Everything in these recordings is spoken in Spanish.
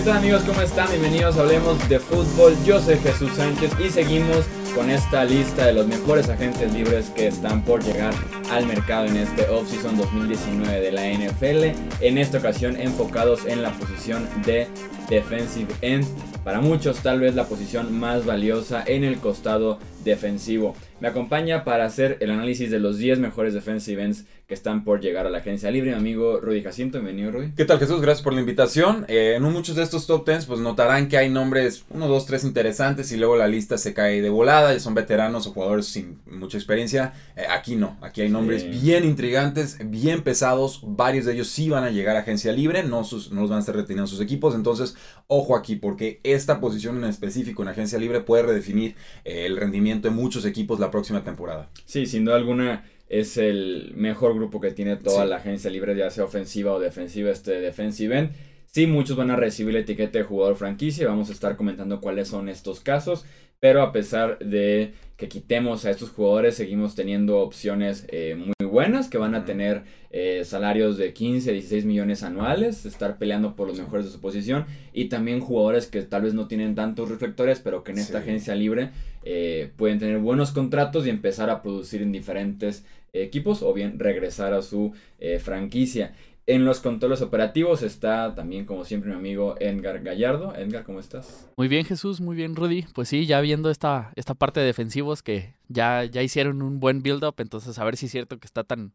¿Qué tal amigos? ¿Cómo están? Bienvenidos a Hablemos de Fútbol. Yo soy Jesús Sánchez y seguimos con esta lista de los mejores agentes libres que están por llegar al mercado en este offseason 2019 de la NFL. En esta ocasión enfocados en la posición de defensive end. Para muchos tal vez la posición más valiosa en el costado defensivo. Me acompaña para hacer el análisis de los 10 mejores defensive ends que están por llegar a la agencia libre. Mi amigo Rudy Jacinto, bienvenido Rudy. ¿Qué tal Jesús? Gracias por la invitación. Eh, en muchos de estos top 10 pues notarán que hay nombres 1, 2, 3 interesantes y luego la lista se cae de volada. Ya son veteranos o jugadores sin mucha experiencia. Eh, aquí no, aquí hay nombres bien intrigantes, bien pesados. Varios de ellos sí van a llegar a agencia libre, no, sus, no los van a estar reteniendo sus equipos. Entonces, ojo aquí porque esta posición en específico en agencia libre puede redefinir eh, el rendimiento de muchos equipos la próxima temporada. Sí, sin duda alguna es el mejor grupo que tiene toda la agencia libre, ya sea ofensiva o defensiva, este defensive end. Sí, muchos van a recibir la etiqueta de jugador franquicia, vamos a estar comentando cuáles son estos casos, pero a pesar de que quitemos a estos jugadores, seguimos teniendo opciones eh, muy buenas que van a tener eh, salarios de 15, 16 millones anuales, estar peleando por los mejores de su posición. Y también jugadores que tal vez no tienen tantos reflectores, pero que en esta agencia libre eh, pueden tener buenos contratos y empezar a producir en diferentes equipos o bien regresar a su eh, franquicia. En los controles operativos está también, como siempre, mi amigo Edgar Gallardo. Edgar, ¿cómo estás? Muy bien, Jesús, muy bien, Rudy. Pues sí, ya viendo esta, esta parte de defensivos que ya, ya hicieron un buen build-up, entonces a ver si es cierto que está tan,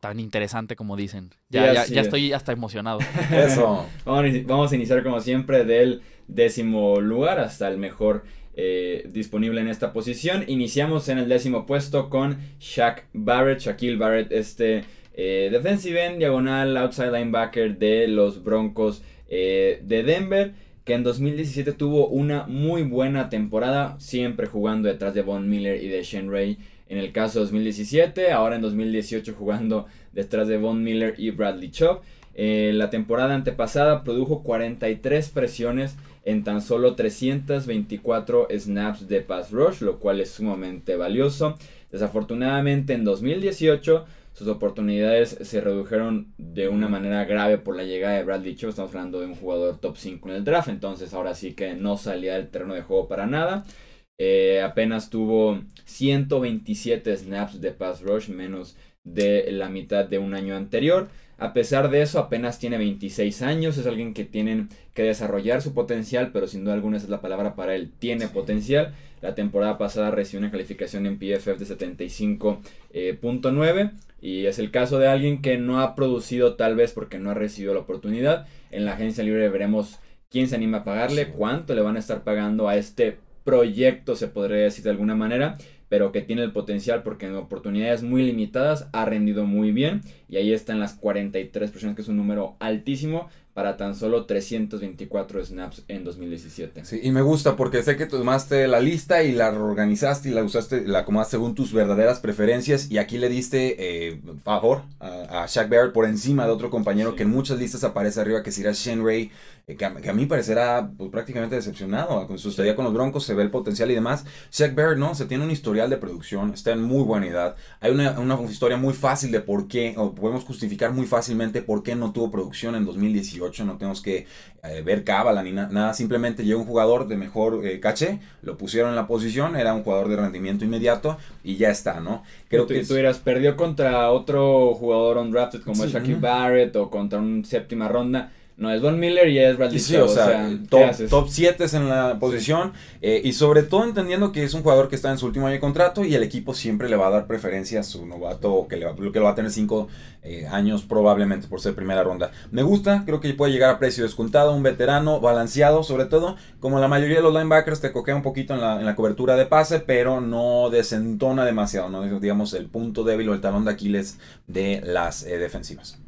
tan interesante como dicen. Ya, ya, ya estoy hasta emocionado. Eso. vamos, a iniciar, como siempre, del décimo lugar hasta el mejor eh, disponible en esta posición. Iniciamos en el décimo puesto con Shaq Barrett, Shaquille Barrett, este eh, defensive end, diagonal, outside linebacker de los Broncos eh, de Denver, que en 2017 tuvo una muy buena temporada, siempre jugando detrás de Von Miller y de Shane Ray. En el caso de 2017, ahora en 2018 jugando detrás de Von Miller y Bradley Chubb. la temporada antepasada produjo 43 presiones en tan solo 324 snaps de pass rush, lo cual es sumamente valioso. Desafortunadamente en 2018 sus oportunidades se redujeron de una manera grave por la llegada de Bradley Chubb. Estamos hablando de un jugador top 5 en el draft, entonces ahora sí que no salía del terreno de juego para nada. Eh, apenas tuvo 127 snaps de pass rush, menos de la mitad de un año anterior. A pesar de eso, apenas tiene 26 años, es alguien que tienen que desarrollar su potencial, pero sin duda alguna esa es la palabra para él, tiene potencial. La temporada pasada recibió una calificación en PFF de 75.9 eh, y es el caso de alguien que no ha producido tal vez porque no ha recibido la oportunidad. En la agencia libre veremos quién se anima a pagarle, cuánto le van a estar pagando a este proyecto, se podría decir de alguna manera pero que tiene el potencial porque en oportunidades muy limitadas ha rendido muy bien y ahí están las 43 personas que es un número altísimo para tan solo 324 snaps en 2017. Sí, y me gusta porque sé que tomaste la lista y la organizaste y la usaste, la acomodaste según tus verdaderas preferencias y aquí le diste eh, favor a, Shaq Barrett por encima de otro compañero que en muchas listas aparece arriba que sería Shane Ray, eh, que, a, mí parecerá pues, prácticamente decepcionado. Con su estadía con los Broncos se ve el potencial y demás. Shaq Barrett, ¿no? Se tiene un historial de producción, está en muy buena edad. Hay una, una historia muy fácil de por qué, o podemos justificar muy fácilmente por qué no tuvo producción en 2018 no tenemos que eh, ver cábala ni nada, simplemente llegó un jugador de mejor eh, caché, lo pusieron en la posición, era un jugador de rendimiento inmediato y ya está, ¿no? Creo que tú dirás, perdió contra otro jugador undrafted como es Shaquille Barrett o contra un séptima ronda no es Von Miller y es Bradley sí, o, sea, top, 7 es en la posición eh, y sobre todo entendiendo que es un jugador que está en su último año de contrato y el equipo siempre le va a dar preferencia a su novato que, le va, que lo va a tener 5 eh, años probablemente por ser primera ronda. Me gusta, creo que puede llegar a precio descontado, un veterano balanceado sobre todo, como la mayoría de los linebackers te coquea un poquito en la, en la cobertura de pase, pero no desentona demasiado, no digamos el punto débil o el talón de Aquiles de las eh, defensivas.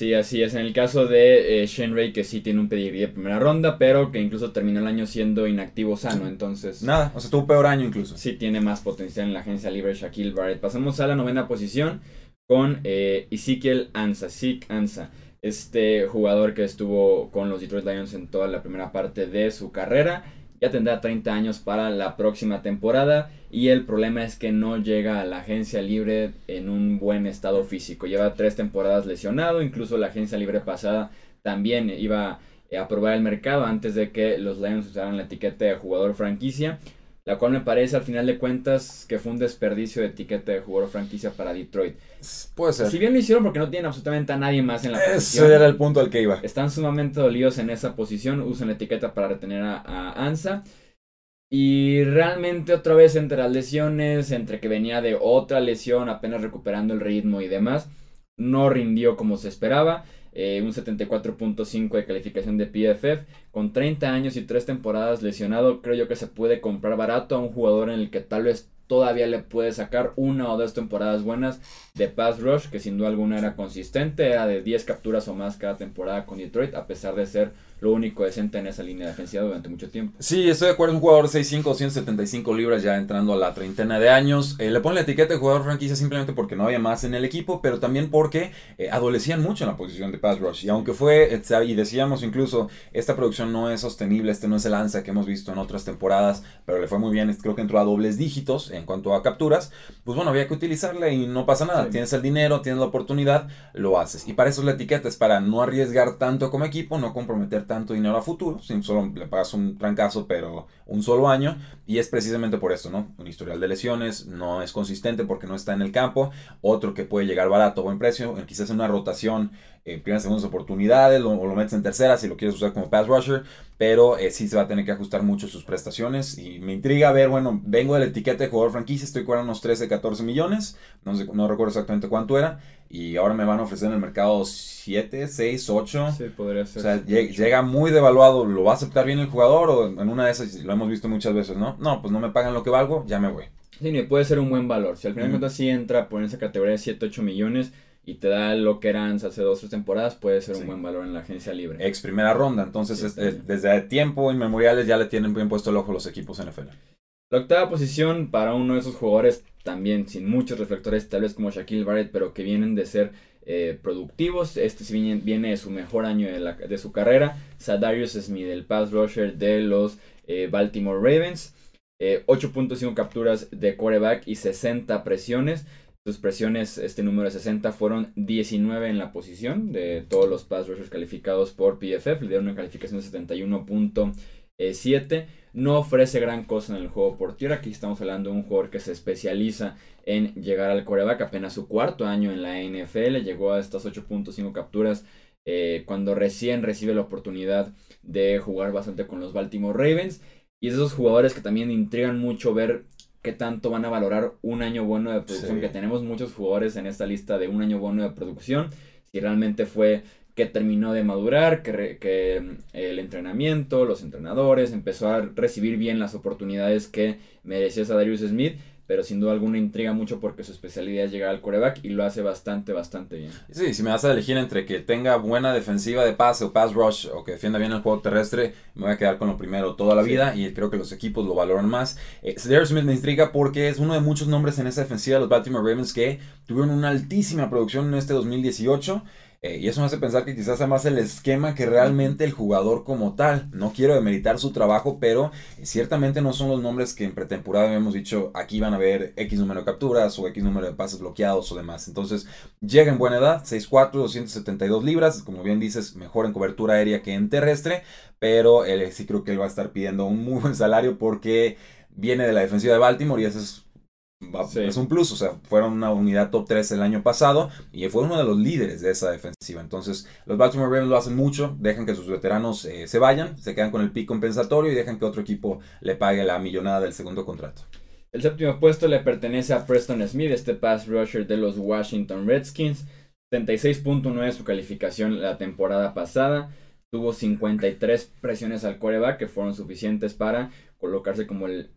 Sí, así es. En el caso de eh, Shane Ray, que sí tiene un pedigrí de primera ronda, pero que incluso terminó el año siendo inactivo sano, entonces... Nada, o sea, tuvo peor año incluso. Sí, tiene más potencial en la agencia libre Shaquille Barrett. Pasamos a la novena posición con eh, Ezekiel Ansa, Zeke Ansa. Este jugador que estuvo con los Detroit Lions en toda la primera parte de su carrera ya tendrá 30 años para la próxima temporada y el problema es que no llega a la agencia libre en un buen estado físico. Lleva tres temporadas lesionado, incluso la agencia libre pasada también iba a probar el mercado antes de que los Lions usaran la etiqueta de jugador franquicia la cual me parece al final de cuentas que fue un desperdicio de etiqueta de jugador franquicia para Detroit. Puede ser. Si bien lo hicieron porque no tienen absolutamente a nadie más en la Ese posición. Ese era el punto al que iba. Están sumamente dolidos en esa posición, usan la etiqueta para retener a, Ansa. Y realmente otra vez entre las lesiones, entre que venía de otra lesión, apenas recuperando el ritmo y demás, no rindió como se esperaba. Eh, un 74.5 de calificación de PFF. Con 30 años y 3 temporadas lesionado, creo yo que se puede comprar barato a un jugador en el que tal vez todavía le puede sacar una o dos temporadas buenas de pass rush, que sin duda alguna era consistente, era de 10 capturas o más cada temporada con Detroit, a pesar de ser lo único decente en esa línea defensiva durante mucho tiempo. Sí, estoy de acuerdo, un jugador 6'5, 175 libras ya entrando a la treintena de años. Eh, le ponen la etiqueta de jugador franquicia simplemente porque no había más en el equipo, pero también porque eh, adolecían mucho en la posición de pass rush. Y aunque fue, eh, y decíamos incluso, esta producción no es sostenible, este no es el lanza que hemos visto en otras temporadas, pero le fue muy bien, creo que entró a dobles dígitos en cuanto a capturas, pues bueno, había que utilizarla y no pasa nada. Tienes el dinero, tienes la oportunidad, lo haces. Y para eso es la etiqueta, es para no arriesgar tanto como equipo, no comprometer tanto dinero a futuro, solo le pagas un trancazo, pero un solo año, y es precisamente por esto, ¿no? Un historial de lesiones, no es consistente porque no está en el campo, otro que puede llegar barato o buen precio, quizás en una rotación eh, primeras, segundas oportunidades, o lo metes en tercera si lo quieres usar como pass rusher, pero eh, sí se va a tener que ajustar mucho sus prestaciones. Y me intriga ver, bueno, vengo de la etiqueta de jugador franquicia, estoy cobrando unos 13, 14 millones, no, sé, no recuerdo exactamente cuánto era, y ahora me van a ofrecer en el mercado 7, 6, 8. Sí, podría ser. O sea, llega, muy devaluado, ¿lo va a aceptar bien el jugador? O en una de esas, lo hemos visto muchas veces, ¿no? No, pues no me pagan lo que valgo, ya me voy. Sí, puede ser un buen valor. Si al final de cuentas sí entra por esa categoría de 7, 8 millones, y te da lo que eran hace dos o tres temporadas, puede ser un buen valor en la agencia libre. Ex primera ronda, entonces desde tiempo inmemoriales ya le tienen bien puesto el ojo los equipos NFL. La octava posición para uno de esos jugadores también sin muchos reflectores, tal vez como Shaquille Barrett, pero que vienen de ser eh, productivos. Este viene, viene de su mejor año de, la, de su carrera. Sadarius Smith, el pass rusher de los eh, Baltimore Ravens. 8.5 eh, capturas de quarterback y 60 presiones. Sus presiones, este número de 60, fueron 19 en la posición de todos los pass rushers calificados por PFF. Le dieron una calificación de 71.7. No ofrece gran cosa en el juego por tierra. Aquí estamos hablando de un jugador que se especializa en llegar al coreback. Apenas su cuarto año en la NFL. Llegó a estas 8.5 capturas eh, cuando recién recibe la oportunidad de jugar bastante con los Baltimore Ravens. Y es esos jugadores que también intrigan mucho ver qué tanto van a valorar un año bueno de producción, que tenemos muchos jugadores en esta lista de un año bueno de producción, si realmente fue que terminó de madurar, que, que mm, el entrenamiento, los entrenadores, empezó a recibir bien las oportunidades que merecía Darius Smith pero sin duda alguna intriga mucho porque su especialidad es llegar al coreback y lo hace bastante, bastante bien. Sí, si me vas a elegir entre que tenga buena defensiva de pase o pass rush o que defienda bien el juego terrestre, me voy a quedar con lo primero toda la vida y creo que los equipos lo valoran más. Eh, Smith me intriga porque es uno de muchos nombres en esa defensiva de los Baltimore Ravens que tuvieron una altísima producción en este 2018 eh, y eso me hace pensar que quizás sea más el esquema que realmente el jugador como tal. No quiero demeritar su trabajo, pero ciertamente no son los nombres que en pretemporada habíamos dicho aquí van a haber X número de capturas o X número de pases bloqueados o demás. Entonces llega en buena edad, 6'4, 272 libras, como bien dices, mejor en cobertura aérea que en terrestre, pero eh, sí creo que él va a estar pidiendo un muy buen salario porque viene de la defensiva de Baltimore y eso es es un plus, o sea, fueron una unidad top 3 el año pasado y fue uno de los líderes de esa defensiva. Entonces, los Baltimore Ravens lo hacen mucho, dejan que sus veteranos eh, se vayan, se quedan con el pick compensatorio y dejan que otro equipo le pague la millonada del segundo contrato. El séptimo puesto le pertenece a Preston Smith, este pass rusher de los Washington Redskins. 76.9 su calificación la temporada pasada. Tuvo 53 presiones al coreback que fueron suficientes para colocarse como el,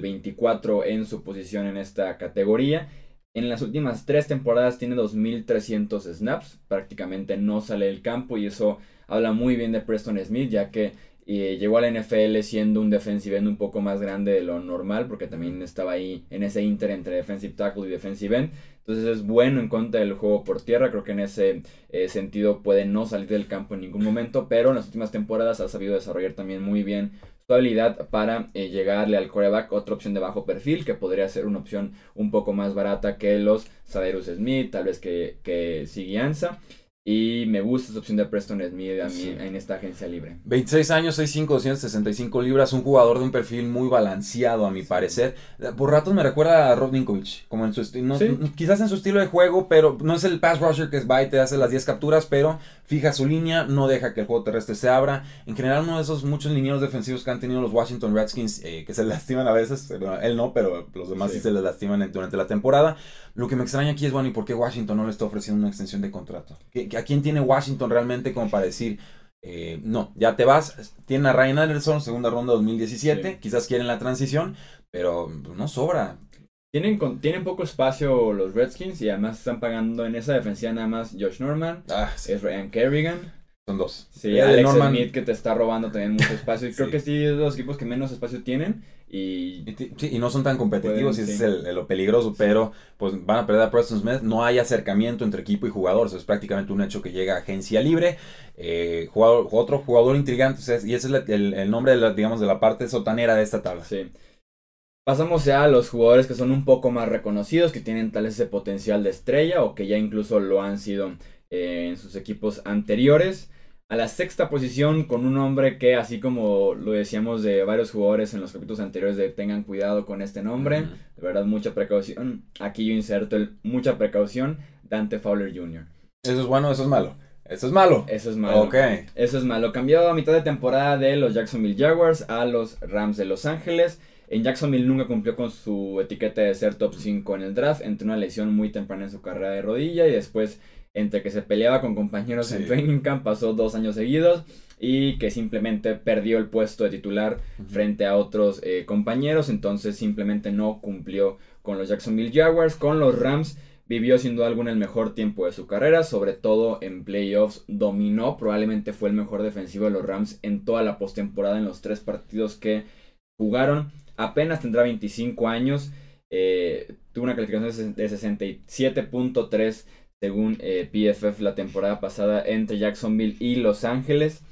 24 en su posición en esta categoría. En las últimas tres temporadas tiene 2.300 snaps, prácticamente no sale del campo y eso habla muy bien de Preston Smith, ya que eh, llegó a la NFL siendo un defensive end un poco más grande de lo normal, porque también estaba ahí en ese inter entre defensive tackle y defensive end. Entonces es bueno en contra del juego por tierra, creo que en ese eh, sentido puede no salir del campo en ningún momento, pero en las últimas temporadas ha sabido desarrollar también muy bien su habilidad para eh, llegarle al coreback, otra opción de bajo perfil que podría ser una opción un poco más barata que los Saderus Smith, tal vez que, que Siguianza. Y me gusta esa opción de Preston Smith a mí en esta agencia libre. 26 años, 6'5", 265 libras, un jugador de un perfil muy balanceado a mi parecer. Por ratos me recuerda a Rob Ninkovich, como en su estilo, quizás en su estilo de juego, pero no es el pass rusher que es va y te hace las 10 capturas, pero fija su línea, no deja que el juego terrestre se abra. En general uno de esos muchos linieros defensivos que han tenido los Washington Redskins, eh, que se lastiman a veces, él no, pero los demás sí, se les lastiman durante la temporada. Lo que me extraña aquí es, bueno, ¿y por qué Washington no le está ofreciendo una extensión de contrato? ¿A quién tiene Washington realmente como para decir, eh, no, ya te vas? Tiene a Ryan Anderson, segunda ronda 2017, quizás quieren la transición, pero no sobra. Tienen, tienen poco espacio los Redskins y además están pagando en esa defensiva nada más Josh Norman, ah, es Ryan Kerrigan. Son dos. Sí, Alex Norman... Smith que te está robando también mucho espacio. Y creo que sí es de los equipos que menos espacio tienen. Y, y no son tan competitivos y ese es lo peligroso, pero pues van a perder a Preston Smith. No hay acercamiento entre equipo y jugador, es prácticamente un hecho que llega a agencia libre. Eh, jugador, otro jugador intrigante, y ese es el, nombre de la, digamos, de la parte sotanera de esta tabla. Sí. Pasamos ya a los jugadores que son un poco más reconocidos, que tienen tal vez ese potencial de estrella o que ya incluso lo han sido eh, en sus equipos anteriores a la sexta posición con un hombre que, así como lo decíamos de varios jugadores en los capítulos anteriores, de tengan cuidado con este nombre, de verdad mucha precaución. Aquí yo inserto el mucha precaución, Dante Fowler Jr. Eso es bueno, eso es malo. Eso es malo. Eso es malo. Ok. Eso es malo. Cambiado a mitad de temporada de los Jacksonville Jaguars a los Rams de Los Ángeles. En Jacksonville nunca cumplió con su etiqueta de ser top 5 en el draft, entre una lesión muy temprana en su carrera de rodilla y después entre que se peleaba con compañeros en training camp, pasó dos años seguidos y que simplemente perdió el puesto de titular frente a otros eh, compañeros, entonces simplemente no cumplió con los Jacksonville Jaguars, con los Rams. Vivió sin duda alguna el mejor tiempo de su carrera, sobre todo en playoffs. Dominó, probablemente fue el mejor defensivo de los Rams en toda la postemporada en los tres partidos que jugaron. Apenas tendrá 25 años. Eh, tuvo una calificación de 67.3 según eh, PFF la temporada pasada entre Jacksonville y Los Ángeles.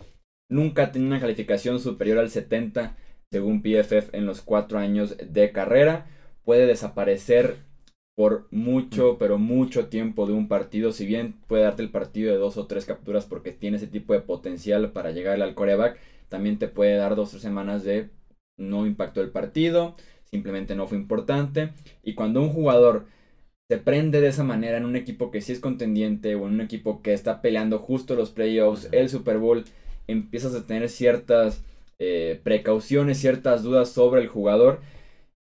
Nunca tenía una calificación superior al 70 según PFF en los cuatro años de carrera. Puede desaparecer por mucho, pero mucho tiempo de un partido. Si bien puede darte el partido de dos o tres capturas porque tiene ese tipo de potencial para llegar al coreback, también te puede dar dos o tres semanas de no impactó el partido, simplemente no fue importante. Y cuando un jugador se prende de esa manera en un equipo que sí es contendiente o en un equipo que está peleando justo los playoffs, el Super Bowl, empiezas a tener ciertas eh, precauciones, ciertas dudas sobre el jugador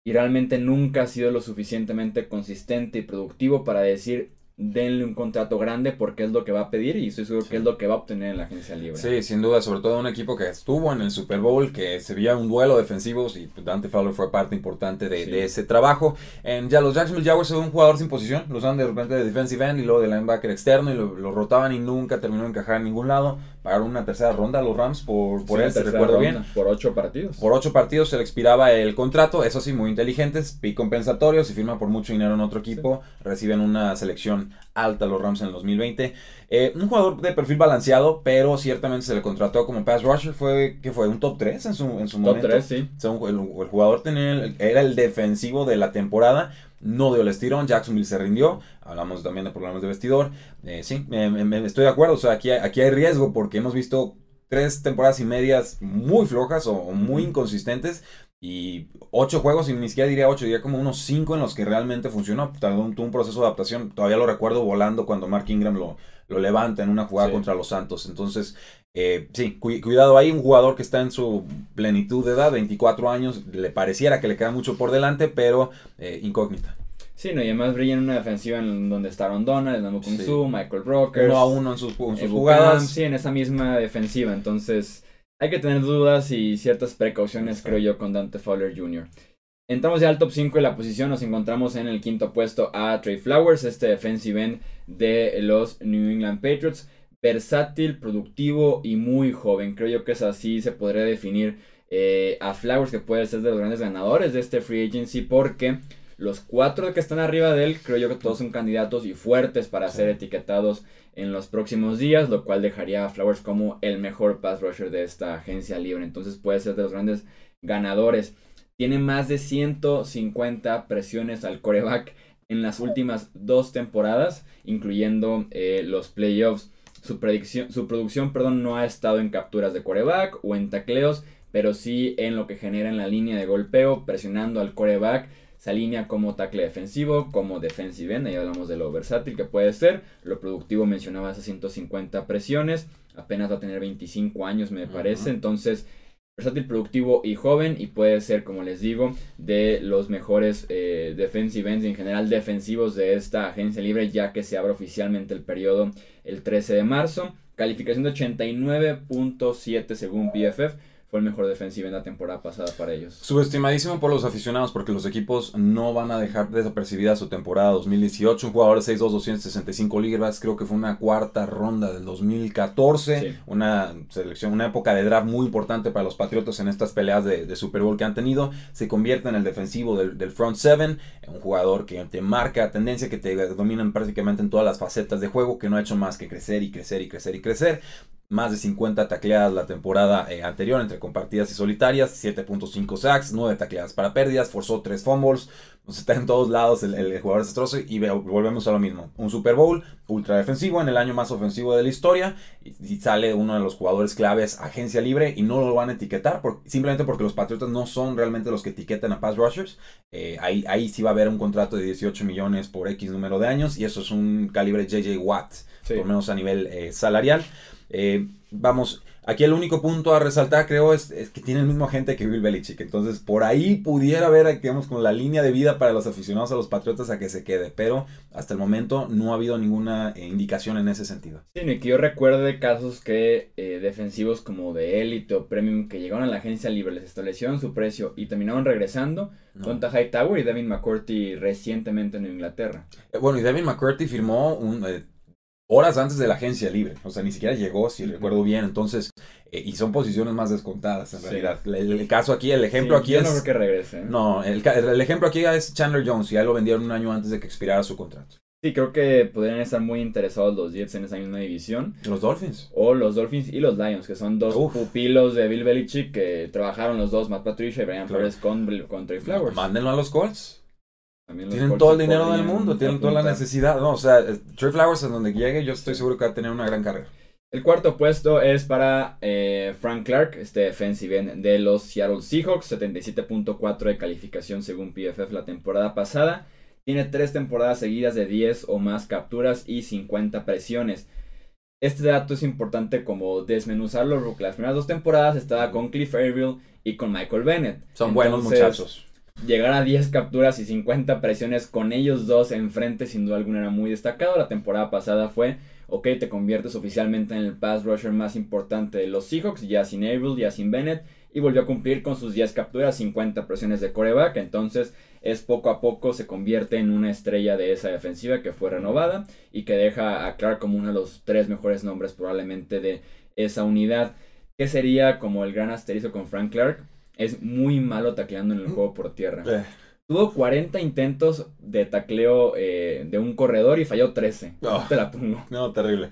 y realmente nunca ha sido lo suficientemente consistente y productivo para decir denle un contrato grande porque es lo que va a pedir y estoy seguro que es lo que va a obtener en la agencia libre. Sí, sin duda, sobre todo un equipo que estuvo en el Super Bowl, que se veía un duelo defensivo y Dante Fowler fue parte importante de, ese trabajo. En, ya los Jacksonville Jaguars son un jugador sin posición, los dan de repente de defensive end y luego de linebacker externo y lo, lo rotaban y nunca terminó de encajar en ningún lado pagaron una tercera ronda a los Rams por, por él, recuerdo bien. Por ocho partidos. Por ocho partidos se le expiraba el contrato, eso sí, muy inteligentes, y compensatorios, si firma por mucho dinero en otro equipo, reciben una selección alta los Rams en el 2020. Eh, un jugador de perfil balanceado, pero ciertamente se le contrató como pass rusher, fue que fue un top 3 en su, en su momento. Top 3, sí. el, jugador tenía, era el defensivo de la temporada, no dio el estirón, Jacksonville se rindió, hablamos también de problemas de vestidor, eh, sí, me, estoy de acuerdo, o sea, aquí, aquí hay riesgo porque hemos visto tres temporadas y medias muy flojas o, muy inconsistentes y ocho juegos, y ni siquiera diría ocho, diría como unos cinco en los que realmente funcionó. Tuvo un, un proceso de adaptación, todavía lo recuerdo volando cuando Mark Ingram lo, lo levanta en una jugada contra los Santos. Entonces, eh, sí, cuidado ahí, un jugador que está en su plenitud de edad, 24 años, le pareciera que le queda mucho por delante, pero eh, incógnita. Sí, no, y además brilla en una defensiva en donde está Rondona, el Kung Su, Michael Brokers. Uno a uno en sus, jugadas. sí, en esa misma defensiva. Entonces, hay que tener dudas y ciertas precauciones, creo yo, con Dante Fowler Jr. Entramos ya al top 5 de la posición, nos encontramos en el quinto puesto a Trey Flowers, este defensive end de los New England Patriots. Versátil, productivo y muy joven. Creo yo que es así, se podría definir eh, a Flowers, que puede ser de los grandes ganadores de este free agency, porque los cuatro que están arriba de él, creo yo que todos son candidatos y fuertes para ser etiquetados en los próximos días, lo cual dejaría a Flowers como el mejor pass rusher de esta agencia libre. Entonces puede ser de los grandes ganadores. Tiene más de 150 presiones al coreback en las últimas dos temporadas, incluyendo eh, los playoffs. Su, predicción, su producción perdón, no ha estado en capturas de coreback o en tacleos, pero sí en lo que genera en la línea de golpeo, presionando al coreback. Se alinea como tackle defensivo, como defensive end, ahí hablamos de lo versátil que puede ser. Lo productivo mencionaba esas 150 presiones, apenas va a tener 25 años me parece, entonces versátil, productivo y joven y puede ser, como les digo, de los mejores eh, defensive ends en general defensivos de esta agencia libre ya que se abre oficialmente el periodo el 13 de marzo. Calificación de 89.7 según PFF fue el mejor defensivo en la temporada pasada para ellos. Subestimadísimo por los aficionados porque los equipos no van a dejar desapercibida su temporada 2018. Un jugador de 6'2", 265 libras, creo que fue una cuarta ronda del 2014. Una selección, una época de draft muy importante para los Patriotas en estas peleas de, Super Bowl que han tenido. Se convierte en el defensivo del, front seven, un jugador que te marca tendencia, que te domina prácticamente en todas las facetas de juego, que no ha hecho más que crecer y crecer y crecer y crecer más de 50 tacleadas la temporada eh, anterior entre compartidas y solitarias, 7.5 sacks, 9 tacleadas para pérdidas, forzó 3 fumbles, pues está en todos lados el, jugador desastroso y volvemos a lo mismo. Un Super Bowl ultra defensivo en el año más ofensivo de la historia y, sale uno de los jugadores claves agencia libre y no lo van a etiquetar simplemente porque los Patriotas no son realmente los que etiquetan a pass rushers. Eh, ahí, ahí sí va a haber un contrato de 18 millones por X número de años y eso es un calibre JJ Watt, por lo menos a nivel eh, salarial. Eh, vamos, aquí el único punto a resaltar, creo, es, que tiene el mismo agente que Bill Belichick. Entonces, por ahí pudiera haber, digamos, como la línea de vida para los aficionados a los Patriotas a que se quede. Pero hasta el momento no ha habido ninguna eh, indicación en ese sentido. Sí, ni que yo recuerde casos que eh, defensivos como de élite o premium que llegaron a la agencia libre, les establecieron su precio y terminaron regresando. No. Contra Hightower y Devin McCourty recientemente en Inglaterra. bueno, y Devin McCourty firmó un, horas antes de la agencia libre. O sea, ni siquiera llegó, si recuerdo bien. Entonces, eh, y son posiciones más descontadas en realidad. El, caso aquí, el ejemplo aquí es. No creo que regrese. ¿eh? No, el, el, ejemplo aquí es Chandler Jones. Y ya lo vendieron un año antes de que expirara su contrato. Sí, creo que podrían estar muy interesados los Jets en esa misma división. Los Dolphins. O los Dolphins y los Lions, que son dos pupilos de Bill Belichick que trabajaron los dos, Matt Patricia y Brian Flores con, con Trey Flowers. Mándenlo a los Colts tienen todo el dinero del mundo, tienen toda la necesidad. No, o sea, eh, Trey Flowers en donde llegue, yo estoy seguro que va a tener una gran carrera. El cuarto puesto es para eh, Frank Clark, este defensive end de los Seattle Seahawks, 77.4 de calificación según PFF la temporada pasada. Tiene tres temporadas seguidas de 10 o más capturas y 50 presiones. Este dato es importante como desmenuzarlo porque las primeras dos temporadas estaba con Cliff Averill y con Michael Bennett. Son buenos muchachos llegar a 10 capturas y 50 presiones con ellos dos enfrente sin duda alguna era muy destacado. La temporada pasada fue, ok, te conviertes oficialmente en el pass rusher más importante de los Seahawks, ya sin Averill, ya sin Bennett, y volvió a cumplir con sus 10 capturas, 50 presiones de coreback, entonces es poco a poco se convierte en una estrella de esa defensiva que fue renovada y que deja a Clark como uno de los tres mejores nombres probablemente de esa unidad. que sería como el gran asterisco con Frank Clark? Es muy malo tacleando en el juego por tierra. Eh. Tuvo 40 intentos de tacleo eh, de un corredor y falló 13. No, te la pongo. No, terrible.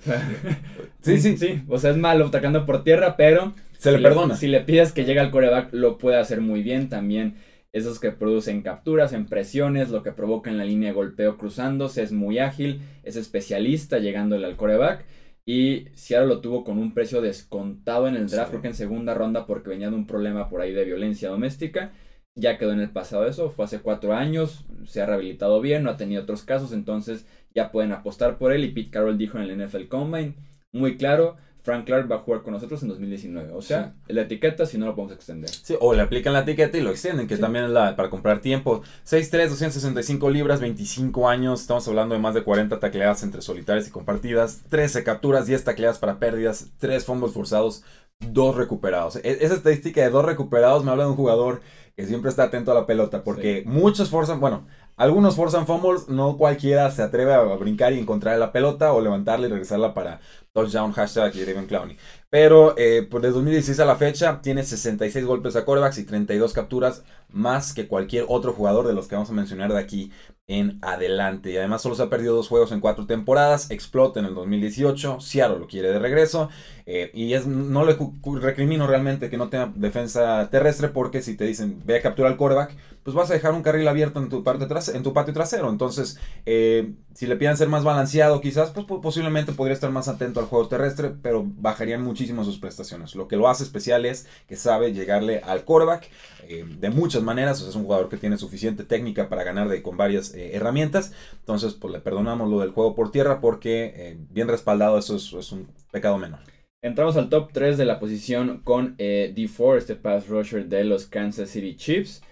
sí, sí. Sí, o sea, es malo tacleando por tierra, pero... Se le perdona. si le pides que llegue al coreback, lo puede hacer muy bien. También esos que producen capturas, en presiones, lo que provoca en la línea de golpeo cruzándose, es muy ágil, es especialista llegándole al coreback. Y Seattle lo tuvo con un precio descontado en el draft, creo que en segunda ronda, porque venía de un problema por ahí de violencia doméstica. Ya quedó en el pasado eso, fue hace cuatro años, se ha rehabilitado bien, no ha tenido otros casos, entonces ya pueden apostar por él. Y Pete Carroll dijo en el NFL Combine, muy claro, Frank Clark va a jugar con nosotros en 2019. O sea, la etiqueta si no lo podemos extender. Sí, o le aplican la etiqueta y lo extienden, que también es la para comprar tiempo. 6'3, 265 libras, 25 años. Estamos hablando de más de 40 tacleadas entre solitarias y compartidas. 13 capturas, 10 tacleadas para pérdidas, 3 fumbles forzados, 2 recuperados. E, esa estadística de 2 recuperados me habla de un jugador que siempre está atento a la pelota, porque muchos forzan, bueno, algunos forzan fumbles, no cualquiera se atreve a brincar y encontrar la pelota o levantarla y regresarla para touchdown, hashtag y David Clowney. Pero eh, pues de 2016 a la fecha tiene 66 golpes a corebacks y 32 capturas más que cualquier otro jugador de los que vamos a mencionar de aquí en adelante. Y además solo se ha perdido dos juegos en cuatro temporadas. Explota en el 2018. Seattle lo quiere de regreso. Eh, y no le recrimino realmente que no tenga defensa terrestre porque si te dicen ve a capturar al coreback pues vas a dejar un carril abierto en tu, parte en tu patio trasero. Entonces, eh, si le piden ser más balanceado, quizás, pues posiblemente podría estar más atento al juego terrestre, pero bajarían muchísimo sus prestaciones. Lo que lo hace especial es que sabe llegarle al quarterback eh, de muchas maneras. O sea, es un jugador que tiene suficiente técnica para ganar de, con varias eh, herramientas. Entonces, pues le perdonamos lo del juego por tierra porque bien respaldado eso es un pecado menor. Entramos al top 3 de la posición con eh, D4, este pass rusher de los Kansas City Chiefs,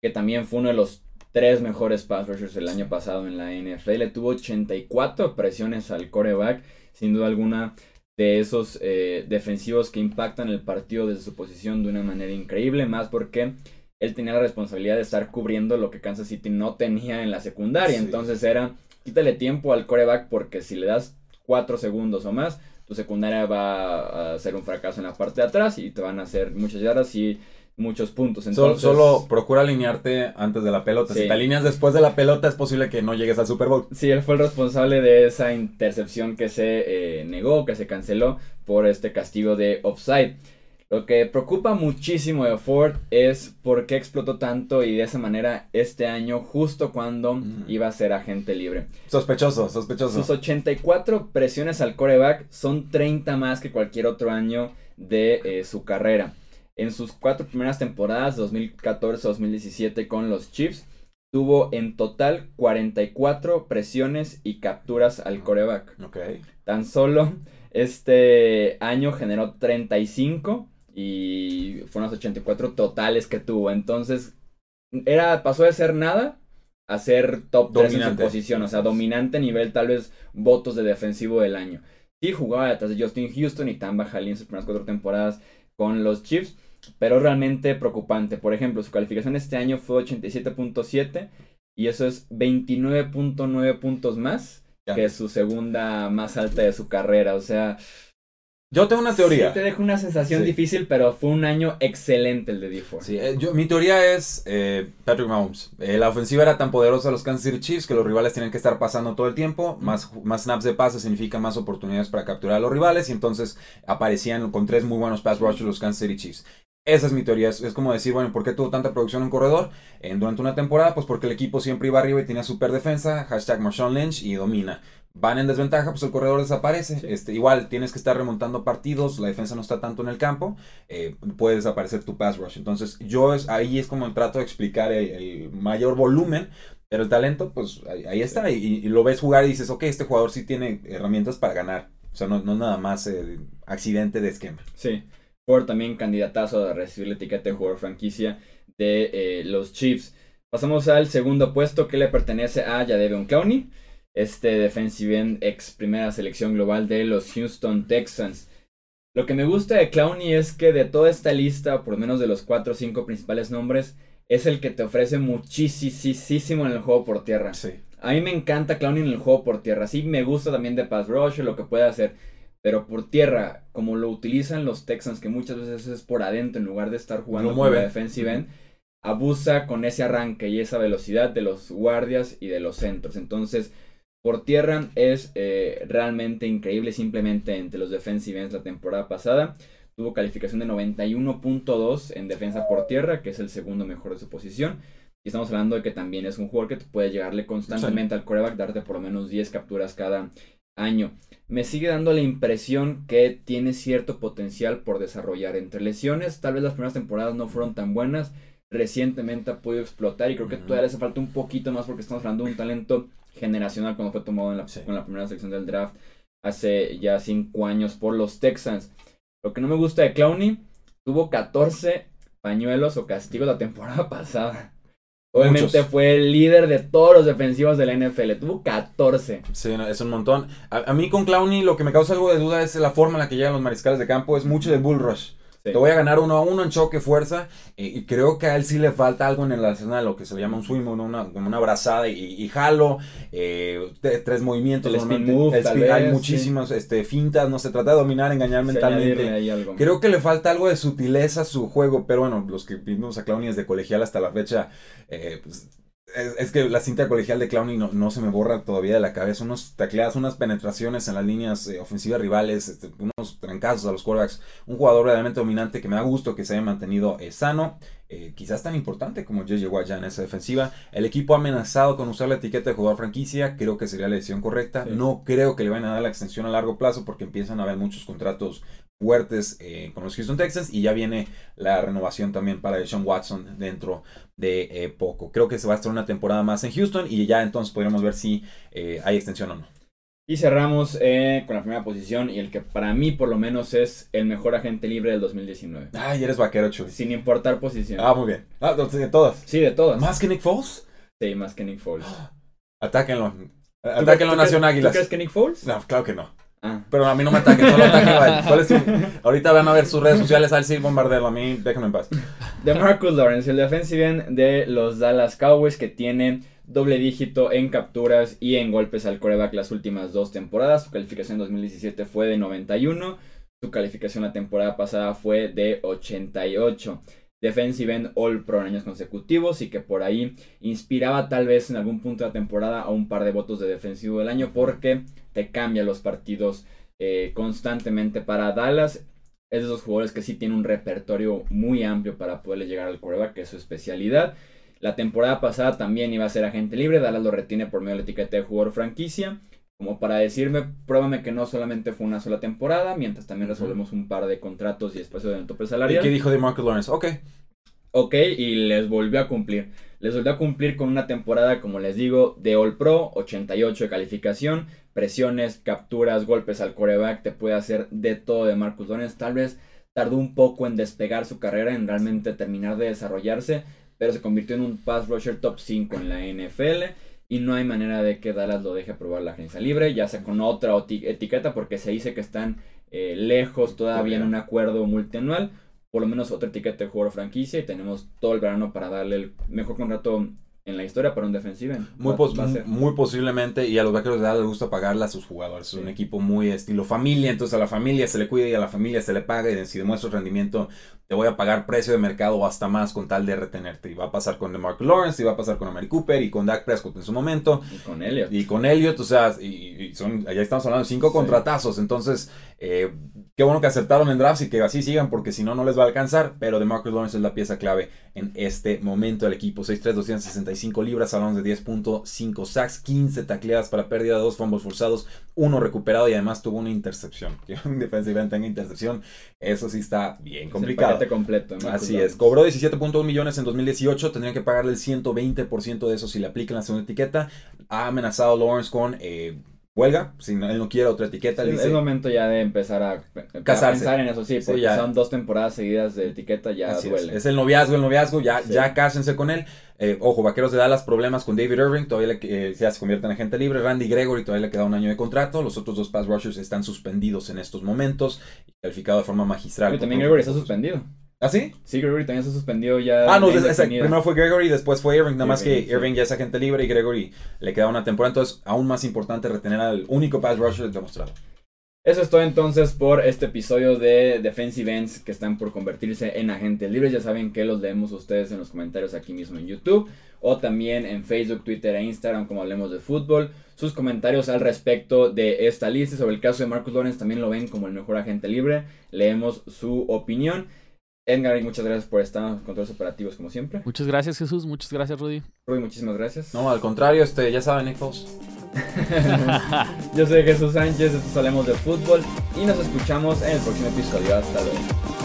que también fue uno de los tres mejores pass rushers el año pasado en la NFL. Tuvo 84 presiones al coreback, sin duda alguna de esos eh, defensivos que impactan el partido desde su posición de una manera increíble, más porque él tenía la responsabilidad de estar cubriendo lo que Kansas City no tenía en la secundaria. Entonces era, quítale tiempo al coreback porque si le das 4 segundos o más, tu secundaria va a ser un fracaso en la parte de atrás y te van a hacer muchas yardas y muchos puntos. Entonces, solo, procura alinearte antes de la pelota. Si te alineas después de la pelota es posible que no llegues al Super Bowl. Sí, él fue el responsable de esa intercepción que se eh, negó, que se canceló por este castigo de offside. Lo que preocupa muchísimo de Ford es por qué explotó tanto y de esa manera este año, justo cuando iba a ser agente libre. Sospechoso, sospechoso. Sus 84 presiones al coreback son 30 más que cualquier otro año de eh, su carrera. En sus cuatro primeras temporadas, 2014-2017 con los Chiefs, tuvo en total 44 presiones y capturas al coreback. Ok. Tan solo este año generó 35 y fueron los 84 totales que tuvo. Entonces, era, pasó de ser nada a ser top 3 en su posición, o sea, dominante a nivel tal vez votos de defensivo del año. Sí jugaba detrás de Justin Houston y Tamba Jalí en sus primeras cuatro temporadas con los Chiefs, pero realmente preocupante. Por ejemplo, su calificación este año fue 87.7 y eso es 29.9 puntos más que su segunda más alta de su carrera, o sea... Yo tengo una teoría. Sí, te dejo una sensación difícil, pero fue un año excelente el de d Sí, eh, yo, mi teoría es eh, Patrick Mahomes. Eh, la ofensiva era tan poderosa de los Kansas City Chiefs que los rivales tienen que estar pasando todo el tiempo. Más, más snaps de pase significa más oportunidades para capturar a los rivales. Y entonces aparecían con tres muy buenos pass rushers los Kansas City Chiefs. Esa es mi teoría. Es, como decir, bueno, ¿por qué tuvo tanta producción en corredor en, durante una temporada? Pues porque el equipo siempre iba arriba y tenía super defensa. Hashtag Marshawn Lynch y domina van en desventaja, pues el corredor desaparece. Este, igual tienes que estar remontando partidos, la defensa no está tanto en el campo, eh, puede desaparecer tu pass rush. Entonces, yo es, ahí es como trato de explicar el, mayor volumen, pero el talento, pues ahí, está. Y, lo ves jugar y dices, ok, este jugador sí tiene herramientas para ganar. O sea, no, no nada más eh, accidente de esquema. Sí. Por también candidatazo a recibir la etiqueta de jugador franquicia de eh, los Chiefs. Pasamos al segundo puesto que le pertenece a Jadeveon Clowney este defensive end ex primera selección global de los Houston Texans. Lo que me gusta de Clowney es que de toda esta lista, por lo menos de los 4 o 5 principales nombres, es el que te ofrece muchísimo en el juego por tierra. Sí. A mí me encanta Clowney en el juego por tierra. Sí, me gusta también de pass rush, lo que puede hacer. Pero por tierra, como lo utilizan los Texans, que muchas veces es por adentro en lugar de estar jugando como defensive end, abusa con ese arranque y esa velocidad de los guardias y de los centros. Entonces, por tierra es eh, realmente increíble, simplemente entre los defensive ends la temporada pasada. Tuvo calificación de 91.2 en defensa por tierra, que es el segundo mejor de su posición. Y estamos hablando de que también es un jugador que puede llegarle constantemente al coreback, darte por lo menos 10 capturas cada año. Me sigue dando la impresión que tiene cierto potencial por desarrollar. Entre lesiones, tal vez las primeras temporadas no fueron tan buenas. Recientemente ha podido explotar y creo que todavía le hace falta un poquito más porque estamos hablando de un talento generacional cuando fue tomado en la, la primera sección del draft hace ya cinco años por los Texans. Lo que no me gusta de Clowney, tuvo 14 pañuelos o castigos la temporada pasada. Obviamente fue el líder de todos los defensivos de la NFL. Tuvo 14. Sí, es un montón. A, a, mí con Clowney lo que me causa algo de duda es la forma en la que llegan los mariscales de campo. Es mucho de bull rush. Te voy a ganar uno a uno en choque, fuerza. Y, creo que a él sí le falta algo en el arsenal, lo que se llama un swing, una, como una abrazada y, jalo. Eh, tres movimientos. El move, Hay muchísimas este, fintas. No se trata de dominar, engañar mentalmente. Creo que le falta algo de sutileza a su juego. Pero bueno, los que vimos a Clowney desde colegial hasta la fecha. Eh, pues, es, que la cinta colegial de Clowney no, no, se me borra todavía de la cabeza. Unos tacleadas, unas penetraciones en las líneas eh, ofensivas rivales. Este, trancazos a los quarterbacks. Un jugador realmente dominante que me da gusto que se haya mantenido eh, sano. Eh, quizás tan importante como J.J. Watt ya en esa defensiva. El equipo ha amenazado con usar la etiqueta de jugador franquicia. Creo que sería la decisión correcta. No creo que le vayan a dar la extensión a largo plazo porque empiezan a haber muchos contratos fuertes eh, con los Houston Texans y ya viene la renovación también para Sean Watson dentro de poco. Creo que se va a estar una temporada más en Houston y ya entonces podremos ver si hay extensión o no. Y cerramos eh, con la primera posición y el que para mí por lo menos es el mejor agente libre del 2019. Ay, eres vaquero, Chuy. Sin importar posición. Ah, muy bien. Ah, de todas. Sí, de todas. ¿Más que Nick Foles? Sí, más que Nick Foles. Atáquenlo. Atáquenlo, Nación Águilas. ¿Tú crees que Nick Foles? No, claro que no. Ah. Pero a mí no me ataquen, solo ataquen a ¿Cuál es tu... Ahorita van a ver sus redes sociales al sí bombardeo, a mí déjenme en paz. De Marcus Lawrence, el defensive end de los Dallas Cowboys que tiene doble dígito en capturas y en golpes al coreback las últimas dos temporadas. Su calificación en 2017 fue de 91. Su calificación la temporada pasada fue de 88. Defensive end All Pro en años consecutivos y que por ahí inspiraba tal vez en algún punto de la temporada a un par de votos de defensivo del año porque te cambia los partidos eh, constantemente para Dallas. Es de esos jugadores que sí tiene un repertorio muy amplio para poderle llegar al coreback, que es su especialidad. La temporada pasada también iba a ser agente libre, Dallas lo retiene por medio de la etiqueta de jugador franquicia, como para decirme, pruébame que no solamente fue una sola temporada, mientras también resolvemos un par de contratos y espacio de tope salarial. ¿Y qué dijo de Marcus Lawrence? Ok. Ok, y les volvió a cumplir. Les volvió a cumplir con una temporada, como les digo, de All Pro, 88 de calificación, presiones, capturas, golpes al coreback, te puede hacer de todo de Marcus Lawrence. Tal vez tardó un poco en despegar su carrera, en realmente terminar de desarrollarse, pero se convirtió en un pass rusher top 5 en la NFL y no hay manera de que Dallas lo deje probar la agencia libre, ya sea con otra etiqueta porque se dice que están eh, lejos todavía en un acuerdo multianual, por lo menos otra etiqueta de jugador franquicia y tenemos todo el verano para darle el mejor contrato en la historia para un defensivo. Muy, muy posiblemente, y a los vaqueros de edad les gusta pagarle a sus jugadores. Es un equipo muy estilo familia, entonces a la familia se le cuida y a la familia se le paga. Y si demuestras rendimiento, te voy a pagar precio de mercado o hasta más con tal de retenerte. Y va a pasar con Mark Lawrence, y va a pasar con Amari Cooper, y con Dak Prescott en su momento. Y con Elliot. Y con Elliot, o sea, y, son, allá estamos hablando de cinco contratazos. Entonces, eh, qué bueno que acertaron en drafts y que así sigan, porque si no, no les va a alcanzar. Pero de Marcus Lawrence es la pieza clave en este momento del equipo. 6'3, 265 libras, hablamos de 10.5 sacks, 15 tacleadas para pérdida, dos fumbles forzados, uno recuperado y además tuvo una intercepción. Que un defensive tenga intercepción, eso sí está bien complicado completo. Así es. Cobró 17.1 millones en 2018. Tendrían que pagarle el 120% de eso si le aplican la segunda etiqueta. Ha amenazado Lawrence con eh, huelga. Si él no quiere otra etiqueta. es el momento ya de empezar a, pensar en eso. Sí, porque son dos temporadas seguidas de etiqueta. Ya duele. Es. el noviazgo, el noviazgo. Ya, ya cásense con él. Eh, ojo, Vaqueros de Dallas, problemas con David Irving, todavía le, eh, ya se convierte en agente libre. Randy Gregory todavía le queda un año de contrato. Los otros dos pass rushers están suspendidos en estos momentos, calificado de forma magistral. Pero también Gregory está suspendido. ¿Ah, sí? Sí, Gregory también se suspendió ya. Ah, no, primero fue Gregory, después fue Irving, nada más que Irving ya es agente libre y Gregory le queda una temporada, entonces aún más importante retener al único pass rusher demostrado. Eso es todo entonces por este episodio de Defensive Ends que están por convertirse en agentes libres. Ya saben que los leemos ustedes en los comentarios aquí mismo en YouTube o también en Facebook, Twitter e Instagram como hablemos de fútbol. Sus comentarios al respecto de esta lista sobre el caso de Marcus Lawrence también lo ven como el mejor agente libre. Leemos su opinión. Edgar, muchas gracias por estar en los controles operativos como siempre. Muchas gracias Jesús, muchas gracias Rudy. Rudy, muchísimas gracias. No, al contrario, este, ya saben, Nick Yo soy Jesús Sánchez, esto Hablemos de Fútbol y nos escuchamos en el próximo episodio. Hasta luego.